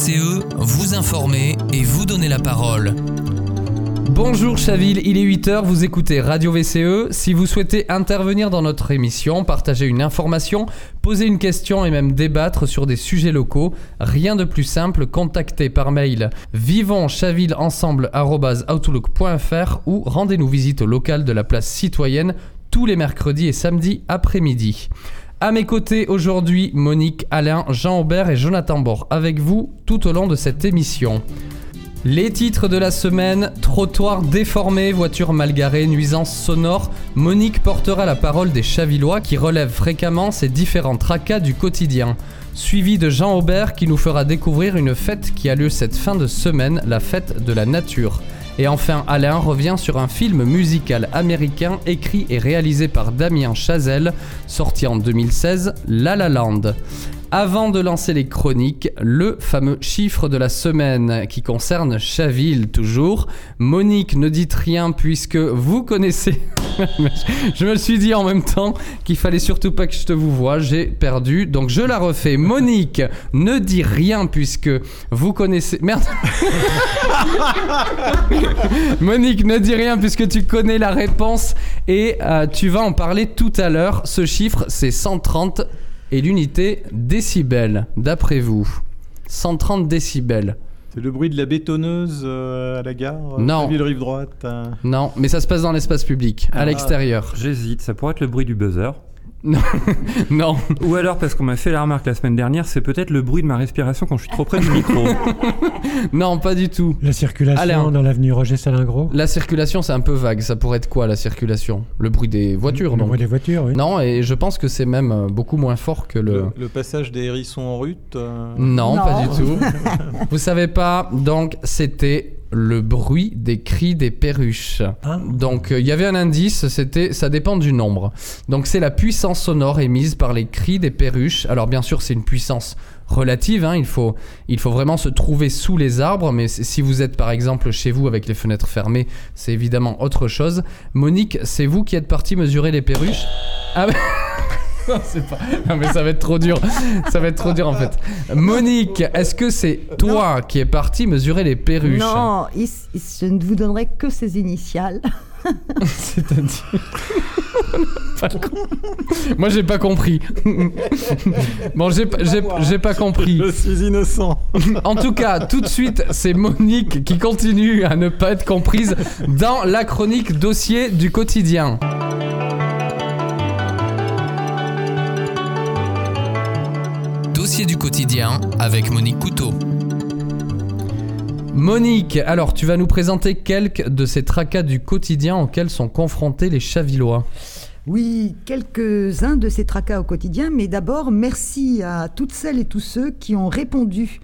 VCE, vous informer et vous donner la parole. Bonjour Chaville, il est 8h, vous écoutez Radio VCE. Si vous souhaitez intervenir dans notre émission, partager une information, poser une question et même débattre sur des sujets locaux, rien de plus simple, contactez par mail vivonchavillensemble.outlook.fr ou rendez-nous visite au local de la place citoyenne tous les mercredis et samedis après-midi. À mes côtés aujourd'hui, Monique, Alain, Jean Aubert et Jonathan Bord avec vous tout au long de cette émission. Les titres de la semaine, trottoir déformé, voiture mal garée, nuisance sonore, Monique portera la parole des Chavillois qui relèvent fréquemment ces différents tracas du quotidien. Suivi de Jean Aubert qui nous fera découvrir une fête qui a lieu cette fin de semaine, la fête de la nature. Et enfin, Alain revient sur un film musical américain écrit et réalisé par Damien Chazelle, sorti en 2016, La La Land. Avant de lancer les chroniques, le fameux chiffre de la semaine qui concerne Chaville toujours. Monique, ne dites rien puisque vous connaissez. je me suis dit en même temps qu'il fallait surtout pas que je te vous vois. J'ai perdu, donc je la refais. Monique, ne dis rien puisque vous connaissez. Merde. Monique, ne dis rien puisque tu connais la réponse et euh, tu vas en parler tout à l'heure. Ce chiffre, c'est 130 et l'unité décibels, d'après vous 130 décibels. C'est le bruit de la bétonneuse euh, à la gare Non. Ville rive droite. euh. Non, mais ça se passe dans l'espace public, à Ah. l'extérieur. J'hésite, ça pourrait être le bruit du buzzer. Non, Ou alors, parce qu'on m'a fait la remarque la semaine dernière, c'est peut-être le bruit de ma respiration quand je suis trop près du micro. non, pas du tout. La circulation Alain. dans l'avenue Roger Salingro. La circulation, c'est un peu vague. Ça pourrait être quoi la circulation? Le bruit des voitures, Le donc. bruit des voitures, oui. Non, et je pense que c'est même euh, beaucoup moins fort que le. Le, le passage des hérissons en rute. euh, Non, Non. pas du tout. Vous savez pas, donc c'était le bruit des cris des perruches. Ah. Donc euh, il y avait un indice, c'était ça dépend du nombre. Donc c'est la puissance sonore émise par les cris des perruches. Alors bien sûr c'est une puissance relative, hein, il, faut, il faut vraiment se trouver sous les arbres, mais si vous êtes par exemple chez vous avec les fenêtres fermées, c'est évidemment autre chose. Monique, c'est vous qui êtes parti mesurer les perruches Ah mais- Non, c'est pas... non mais ça va être trop dur. Ça va être trop dur en fait. Monique, est-ce que c'est toi qui es parti mesurer les perruches Non, il- il- je ne vous donnerai que ses initiales. C'est-à-dire Moi j'ai pas compris. bon j'ai pas- j'ai j'ai pas compris. Je suis innocent. En tout cas, tout de suite, c'est Monique qui continue à ne pas être comprise dans la chronique dossier du quotidien. Du quotidien avec Monique Couteau. Monique, alors tu vas nous présenter quelques de ces tracas du quotidien auxquels sont confrontés les Chavillois. Oui, quelques-uns de ces tracas au quotidien, mais d'abord, merci à toutes celles et tous ceux qui ont répondu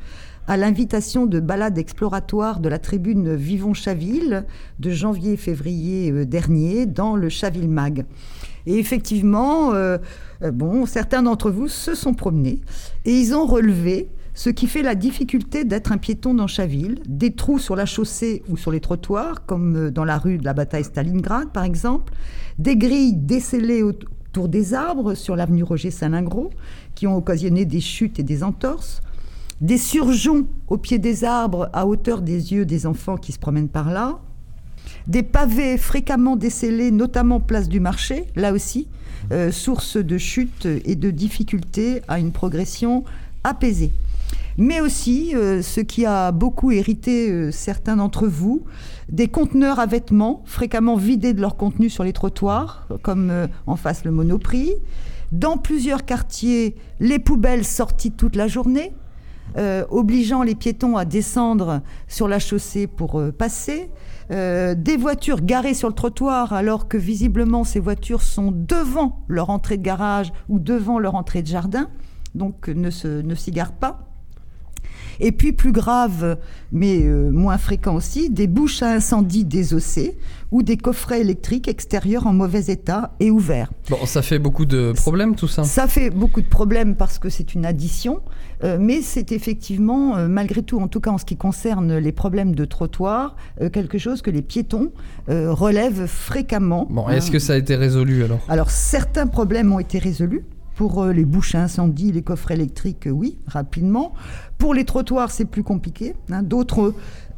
à l'invitation de balade exploratoire de la tribune Vivons Chaville de janvier-février euh, dernier dans le Chaville Mag. Et effectivement, euh, euh, bon, certains d'entre vous se sont promenés et ils ont relevé ce qui fait la difficulté d'être un piéton dans Chaville, des trous sur la chaussée ou sur les trottoirs, comme dans la rue de la bataille Stalingrad par exemple, des grilles décellées au- autour des arbres sur l'avenue Roger Salingro, qui ont occasionné des chutes et des entorses, des surgeons au pied des arbres à hauteur des yeux des enfants qui se promènent par là, des pavés fréquemment décellés, notamment place du marché, là aussi, euh, source de chute et de difficultés à une progression apaisée. Mais aussi, euh, ce qui a beaucoup hérité euh, certains d'entre vous, des conteneurs à vêtements fréquemment vidés de leur contenu sur les trottoirs, comme en face le Monoprix. Dans plusieurs quartiers, les poubelles sorties toute la journée, euh, obligeant les piétons à descendre sur la chaussée pour euh, passer. Euh, des voitures garées sur le trottoir alors que visiblement ces voitures sont devant leur entrée de garage ou devant leur entrée de jardin, donc ne s'y garent pas. Et puis plus grave, mais euh, moins fréquent aussi, des bouches à incendie désossées ou des coffrets électriques extérieurs en mauvais état et ouverts. Bon, ça fait beaucoup de problèmes tout ça. Ça fait beaucoup de problèmes parce que c'est une addition, euh, mais c'est effectivement, euh, malgré tout, en tout cas en ce qui concerne les problèmes de trottoir, quelque chose que les piétons relèvent fréquemment. Bon, est-ce que ça a été résolu alors? Alors certains problèmes ont été résolus. Pour euh, les bouches à incendie, les coffres électriques, euh, oui, rapidement. Pour les trottoirs, c'est plus compliqué. hein. D'autres,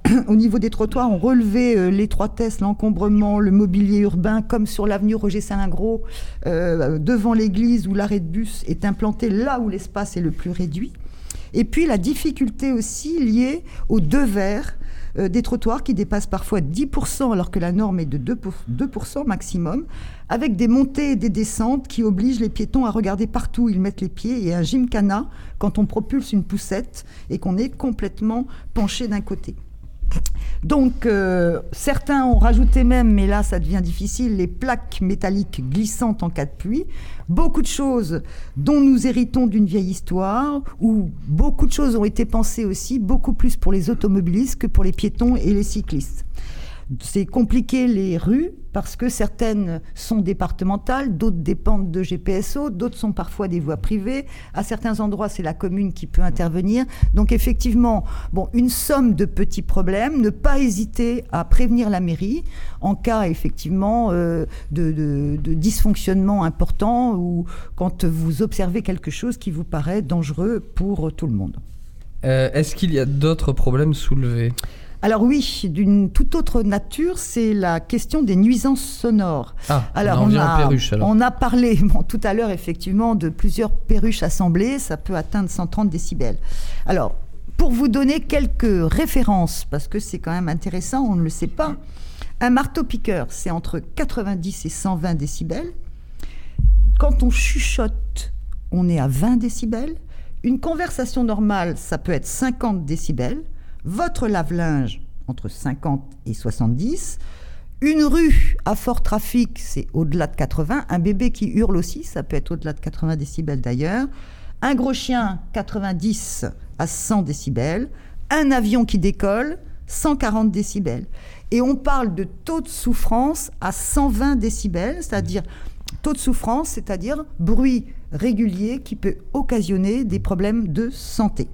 euh, au niveau des trottoirs, ont relevé euh, l'étroitesse, l'encombrement, le mobilier urbain, comme sur l'avenue Roger Salingros, euh, devant l'église où l'arrêt de bus est implanté là où l'espace est le plus réduit. Et puis la difficulté aussi liée aux deux verres euh, des trottoirs qui dépassent parfois 10% alors que la norme est de 2%, pour- 2% maximum, avec des montées et des descentes qui obligent les piétons à regarder partout où ils mettent les pieds et un gymkhana quand on propulse une poussette et qu'on est complètement penché d'un côté. Donc, euh, certains ont rajouté même, mais là ça devient difficile, les plaques métalliques glissantes en cas de pluie. Beaucoup de choses dont nous héritons d'une vieille histoire, où beaucoup de choses ont été pensées aussi, beaucoup plus pour les automobilistes que pour les piétons et les cyclistes. C'est compliqué les rues parce que certaines sont départementales, d'autres dépendent de GPSO, d'autres sont parfois des voies privées. À certains endroits, c'est la commune qui peut intervenir. Donc effectivement, bon, une somme de petits problèmes. Ne pas hésiter à prévenir la mairie en cas effectivement euh, de, dysfonctionnement important ou quand vous observez quelque chose qui vous paraît dangereux pour tout le monde. Euh, Est-ce qu'il y a d'autres problèmes soulevés? Alors oui, d'une toute autre nature, c'est la question des nuisances sonores. Ah, Alors, on a, aux perruches alors. on a parlé bon, tout à l'heure effectivement de plusieurs perruches assemblées, ça peut atteindre 130 décibels. Alors, pour vous donner quelques références, parce que c'est quand même intéressant, on ne le sait pas, un marteau-piqueur, c'est entre 90 et 120 décibels. Quand on chuchote, on est à 20 décibels. Une conversation normale, ça peut être 50 décibels. Votre lave-linge, entre 50 et 70. Une rue à fort trafic, c'est au-delà de 80. Un bébé qui hurle aussi, ça peut être au-delà de 80 décibels d'ailleurs. Un gros chien, 90 à 100 décibels. Un avion qui décolle, 140 décibels. Et on parle de taux de souffrance à 120 décibels, c'est-à-dire taux de souffrance, c'est-à-dire bruit régulier qui peut occasionner des problèmes de santé.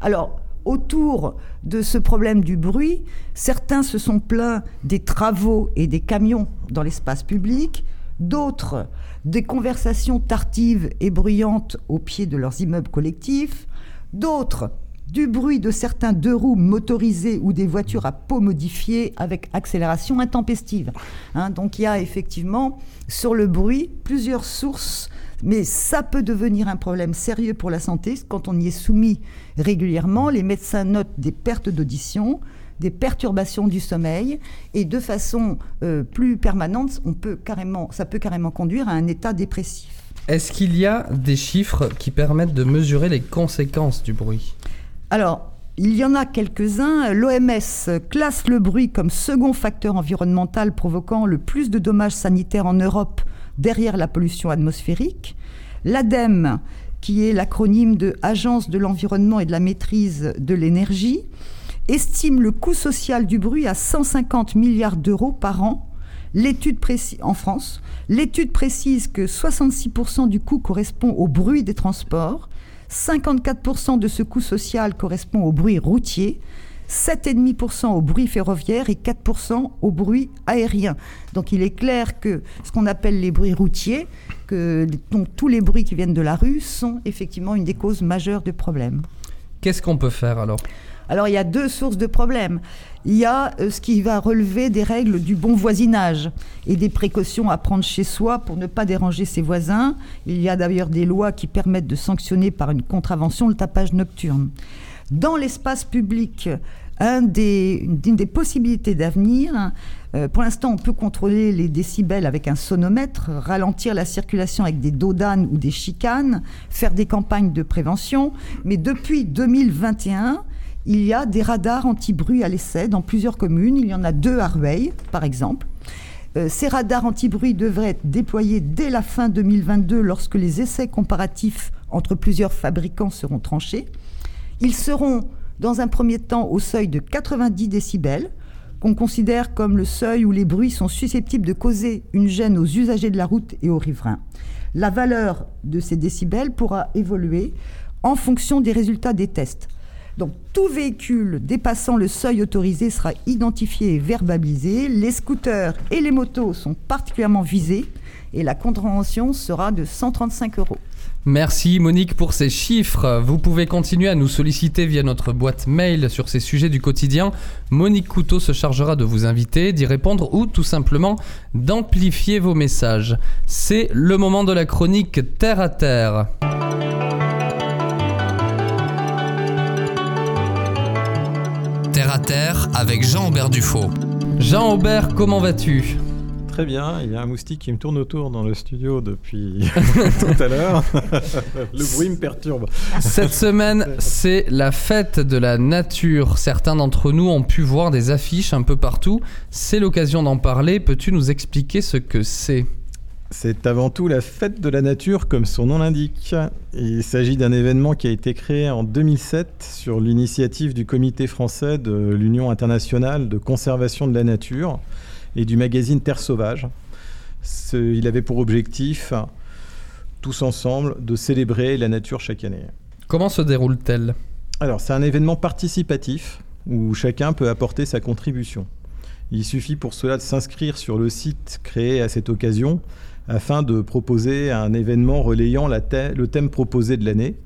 Alors, autour de ce problème du bruit, certains se sont plaints des travaux et des camions dans l'espace public, d'autres des conversations tardives et bruyantes au pied de leurs immeubles collectifs, d'autres du bruit de certains deux roues motorisés ou des voitures à peau modifiée avec accélération intempestive. Hein, donc il y a effectivement sur le bruit plusieurs sources, mais ça peut devenir un problème sérieux pour la santé quand on y est soumis régulièrement. Les médecins notent des pertes d'audition, des perturbations du sommeil et de façon euh, plus permanente, on peut carrément, ça peut carrément conduire à un état dépressif. Est-ce qu'il y a des chiffres qui permettent de mesurer les conséquences du bruit? Alors, il y en a quelques-uns. L'OMS classe le bruit comme second facteur environnemental provoquant le plus de dommages sanitaires en Europe derrière la pollution atmosphérique. L'ADEME, qui est l'acronyme de Agence de l'environnement et de la maîtrise de l'énergie, estime le coût social du bruit à 150 milliards d'euros par an. L'étude précise en France, l'étude précise que 66% du coût correspond au bruit des transports, 54% de ce coût social correspond au bruit routier, 7,5% au bruit ferroviaire et 4% au bruit aérien. Donc il est clair que ce qu'on appelle les bruits routiers, que tous les bruits qui viennent de la rue sont effectivement une des causes majeures de problèmes. Qu'est-ce qu'on peut faire alors? Alors il y a deux sources de problèmes. Il y a euh, ce qui va relever des règles du bon voisinage et des précautions à prendre chez soi pour ne pas déranger ses voisins. Il y a d'ailleurs des lois qui permettent de sanctionner par une contravention le tapage nocturne. Dans l'espace public, une des possibilités d'avenir, euh, pour l'instant, on peut contrôler les décibels avec un sonomètre, ralentir la circulation avec des dodanes ou des chicanes, faire des campagnes de prévention. Mais depuis 2021, il y a des radars anti-bruit à l'essai dans plusieurs communes. Il y en a deux à Rueil, par exemple. Euh, ces radars anti-bruit devraient être déployés dès la fin 2022 lorsque les essais comparatifs entre plusieurs fabricants seront tranchés. Ils seront, dans un premier temps, au seuil de 90 décibels, qu'on considère comme le seuil où les bruits sont susceptibles de causer une gêne aux usagers de la route et aux riverains. La valeur de ces décibels pourra évoluer en fonction des résultats des tests. Donc tout véhicule dépassant le seuil autorisé sera identifié et verbalisé. Les scooters et les motos sont particulièrement visés et la contravention sera de 135 euros. Merci Monique pour ces chiffres. Vous pouvez continuer à nous solliciter via notre boîte mail sur ces sujets du quotidien. Monique Couteau se chargera de vous inviter, d'y répondre ou tout simplement d'amplifier vos messages. C'est le moment de la chronique Terre à Terre. Terre à terre avec Jean-Aubert Dufaux. Jean-Aubert, comment vas-tu? Très bien, il y a un moustique qui me tourne autour dans le studio depuis tout à l'heure. le bruit me perturbe. Cette semaine, c'est la fête de la nature. Certains d'entre nous ont pu voir des affiches un peu partout. C'est l'occasion d'en parler. Peux-tu nous expliquer ce que c'est? C'est avant tout la fête de la nature, comme son nom l'indique. Il s'agit d'un événement qui a été créé en 2007 sur l'initiative du Comité français de l'Union internationale de conservation de la nature et du magazine Terre Sauvage. Il avait pour objectif, tous ensemble, de célébrer la nature chaque année. Comment se déroule-t-elle? Alors, c'est un événement participatif où chacun peut apporter sa contribution. Il suffit pour cela de s'inscrire sur le site créé à cette occasion afin de proposer un événement relayant la le thème proposé de l'année.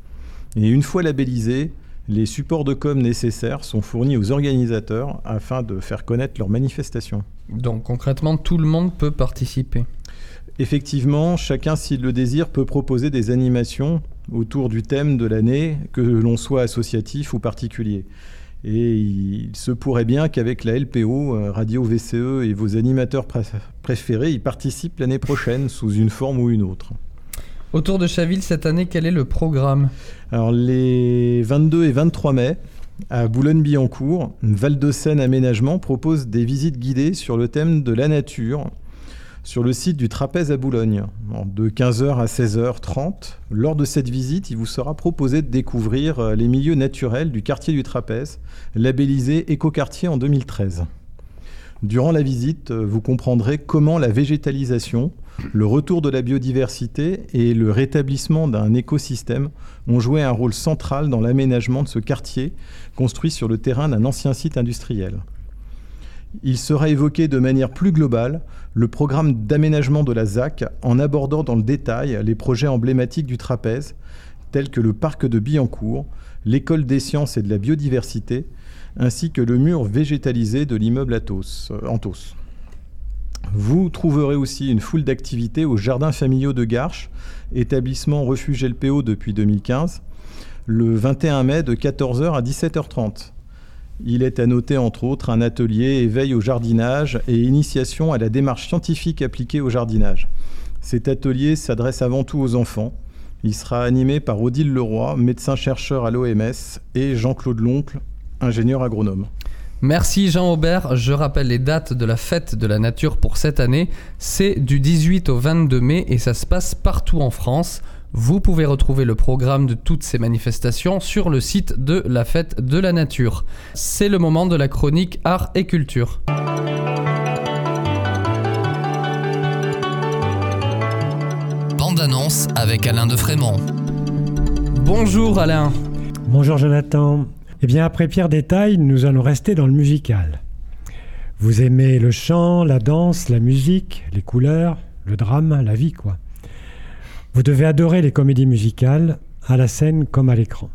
Et une fois labellisé, les supports de com nécessaires sont fournis aux organisateurs afin de faire connaître leur manifestation. Donc concrètement, tout le monde peut participer. Effectivement, chacun, s'il le désire, peut proposer des animations autour du thème de l'année, que l'on soit associatif ou particulier. Et il se pourrait bien qu'avec la LPO, euh, Radio VCE et vos animateurs pré- préférés y participent l'année prochaine sous une forme ou une autre. Autour de Chaville cette année, quel est le programme? Alors les 22 et 23 mai, à Boulogne-Billancourt, Val-de-Seine Aménagement propose des visites guidées sur le thème de la nature sur le site du Trapèze à Boulogne. De 15h à 16h30, lors de cette visite, il vous sera proposé de découvrir euh, les milieux naturels du quartier du Trapèze, labellisé Écoquartier en 2013. Durant la visite, euh, vous comprendrez comment la végétalisation, le retour de la biodiversité et le rétablissement d'un écosystème ont joué un rôle central dans l'aménagement de ce quartier construit sur le terrain d'un ancien site industriel. Il sera évoqué de manière plus globale le programme d'aménagement de la ZAC en abordant dans le détail les projets emblématiques du trapèze, tels que le parc de Billancourt, l'école des sciences et de la biodiversité, ainsi que le mur végétalisé de l'immeuble Athos, euh, Anthos. Vous trouverez aussi une foule d'activités aux jardins familiaux de Garches, établissement refuge LPO depuis 2015, le 21 mai de 14h à 17h30. Il est à noter entre autres un atelier éveil au jardinage et initiation à la démarche scientifique appliquée au jardinage. Cet atelier s'adresse avant tout aux enfants. Il sera animé par Odile Leroy, médecin-chercheur à l'OMS, et Jean-Claude Loncle, ingénieur agronome. Merci Jean-Aubert. Je rappelle les dates de la fête de la nature pour cette année. C'est du 18 au 22 mai et ça se passe partout en France. Vous pouvez retrouver le programme de toutes ces manifestations sur le site de la fête de la nature. C'est le moment de la chronique art et culture. Bande annonce avec Alain de Frémont. Bonjour Alain. Bonjour Jonathan. Eh bien, après Pierre Détail, nous allons rester dans le musical. Vous aimez le chant, la danse, la musique, les couleurs, le drame, la vie, quoi. Vous devez adorer les comédies musicales, à la scène comme à l'écran.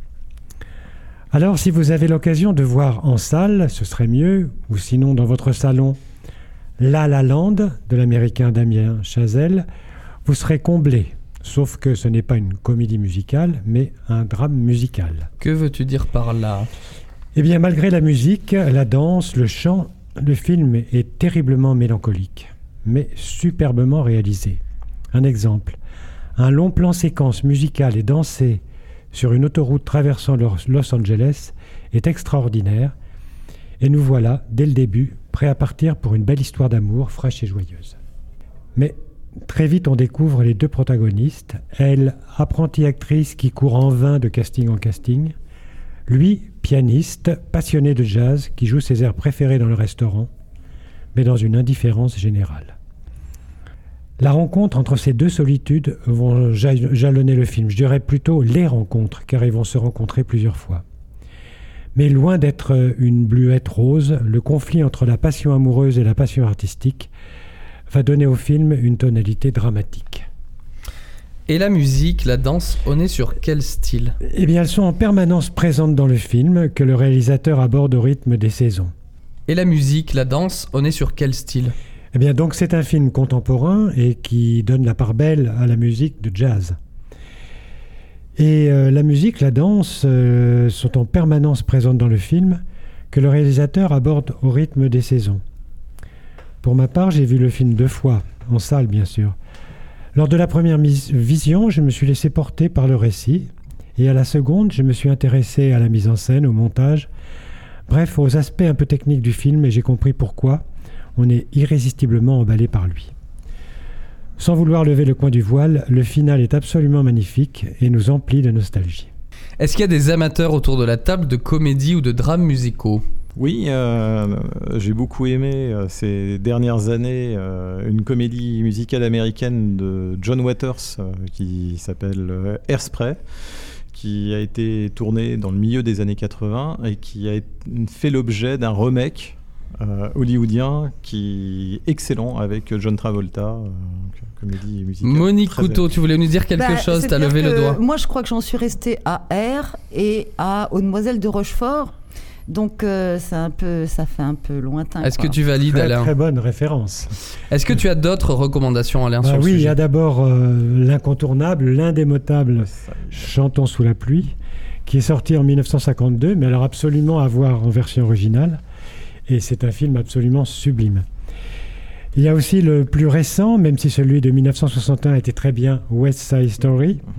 Alors, si vous avez l'occasion de voir en salle, ce serait mieux, ou sinon dans votre salon, La La Land de l'américain Damien Chazelle, vous serez comblé. Sauf que ce n'est pas une comédie musicale, mais un drame musical. Que veux-tu dire par là? Eh bien, malgré la musique, la danse, le chant, le film est terriblement mélancolique, mais superbement réalisé. Un exemple. Un long plan séquence musicale et dansé sur une autoroute traversant Los Los Angeles est extraordinaire, et nous voilà, dès le début, prêts à partir pour une belle histoire d'amour fraîche et joyeuse. Mais très vite, on découvre les deux protagonistes, elle, apprentie actrice qui court en vain de casting en casting, lui, pianiste, passionné de jazz, qui joue ses airs préférés dans le restaurant, mais dans une indifférence générale. La rencontre entre ces deux solitudes vont ja- jalonner le film. Je dirais plutôt les rencontres, car ils vont se rencontrer plusieurs fois. Mais loin d'être une bluette rose, le conflit entre la passion amoureuse et la passion artistique va donner au film une tonalité dramatique. Et la musique, la danse, on est sur quel style? Eh bien, elles sont en permanence présentes dans le film que le réalisateur aborde au rythme des saisons. Et la musique, la danse, on est sur quel style? Eh bien, donc c'est un film contemporain et qui donne la part belle à la musique de jazz. Et euh, la musique, la danse euh, sont en permanence présentes dans le film que le réalisateur aborde au rythme des saisons. Pour ma part, j'ai vu le film deux fois, en salle bien sûr. Lors de la première vision, je me suis laissé porter par le récit, et à la seconde, je me suis intéressé à la mise en scène, au montage, bref, aux aspects un peu techniques du film, et j'ai compris pourquoi on est irrésistiblement emballé par lui. Sans vouloir lever le coin du voile, le final est absolument magnifique et nous emplit de nostalgie. Est-ce qu'il y a des amateurs autour de la table de comédie ou de drames musicaux? Oui, euh, j'ai beaucoup aimé euh, ces dernières années euh, une comédie musicale américaine de John Waters qui s'appelle Airspray, qui a été tournée dans le milieu des années 80 et qui a fait l'objet d'un remake hollywoodien qui est excellent avec John Travolta. comédie musicale Monique Couteau, tu voulais nous dire quelque bah, chose, tu as levé le doigt. Moi, je crois que j'en suis restée à R et à Aux Demoiselles de Rochefort donc euh, un peu, ça fait un peu lointain. Est-ce que tu valides très, Alain Très bonne référence. Est-ce que tu as d'autres recommandations Alain bah sur Oui, il y a d'abord euh, l'incontournable, l'indémotable Chantons sous la pluie, qui est sorti en 1952, mais alors absolument à voir en version originale. Et c'est un film absolument sublime. Il y a aussi le plus récent, même si celui de 1961 était très bien, West Side Story. Mhm.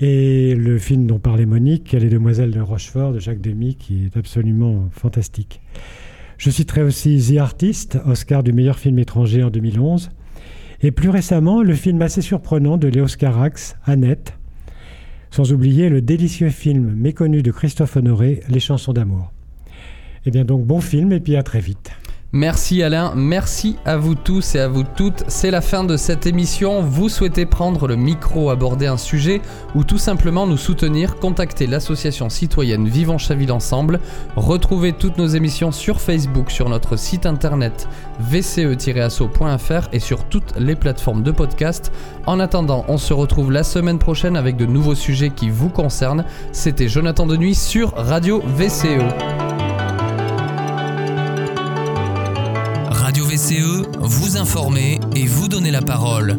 Et le film dont parlait Monique, Les Demoiselles de Rochefort, de Jacques Demy, qui est absolument fantastique. Je citerai aussi The Artist, Oscar du meilleur film étranger en 2011. Et plus récemment, le film assez surprenant de Léos Carax, Annette. Sans oublier le délicieux film méconnu de Christophe Honoré, Les chansons d'amour. Eh bien donc bon film et puis à très vite. Merci Alain, merci à vous tous et à vous toutes. C'est la fin de cette émission. Vous souhaitez prendre le micro, aborder un sujet ou tout simplement nous soutenir, contactez l'association citoyenne Vivons Chaville Ensemble. Retrouvez toutes nos émissions sur Facebook, sur notre site internet vce-asso.fr et sur toutes les plateformes de podcast. En attendant, on se retrouve la semaine prochaine avec de nouveaux sujets qui vous concernent. C'était Jonathan Denuy sur Radio VCE. VCE, vous informer et vous donner la parole.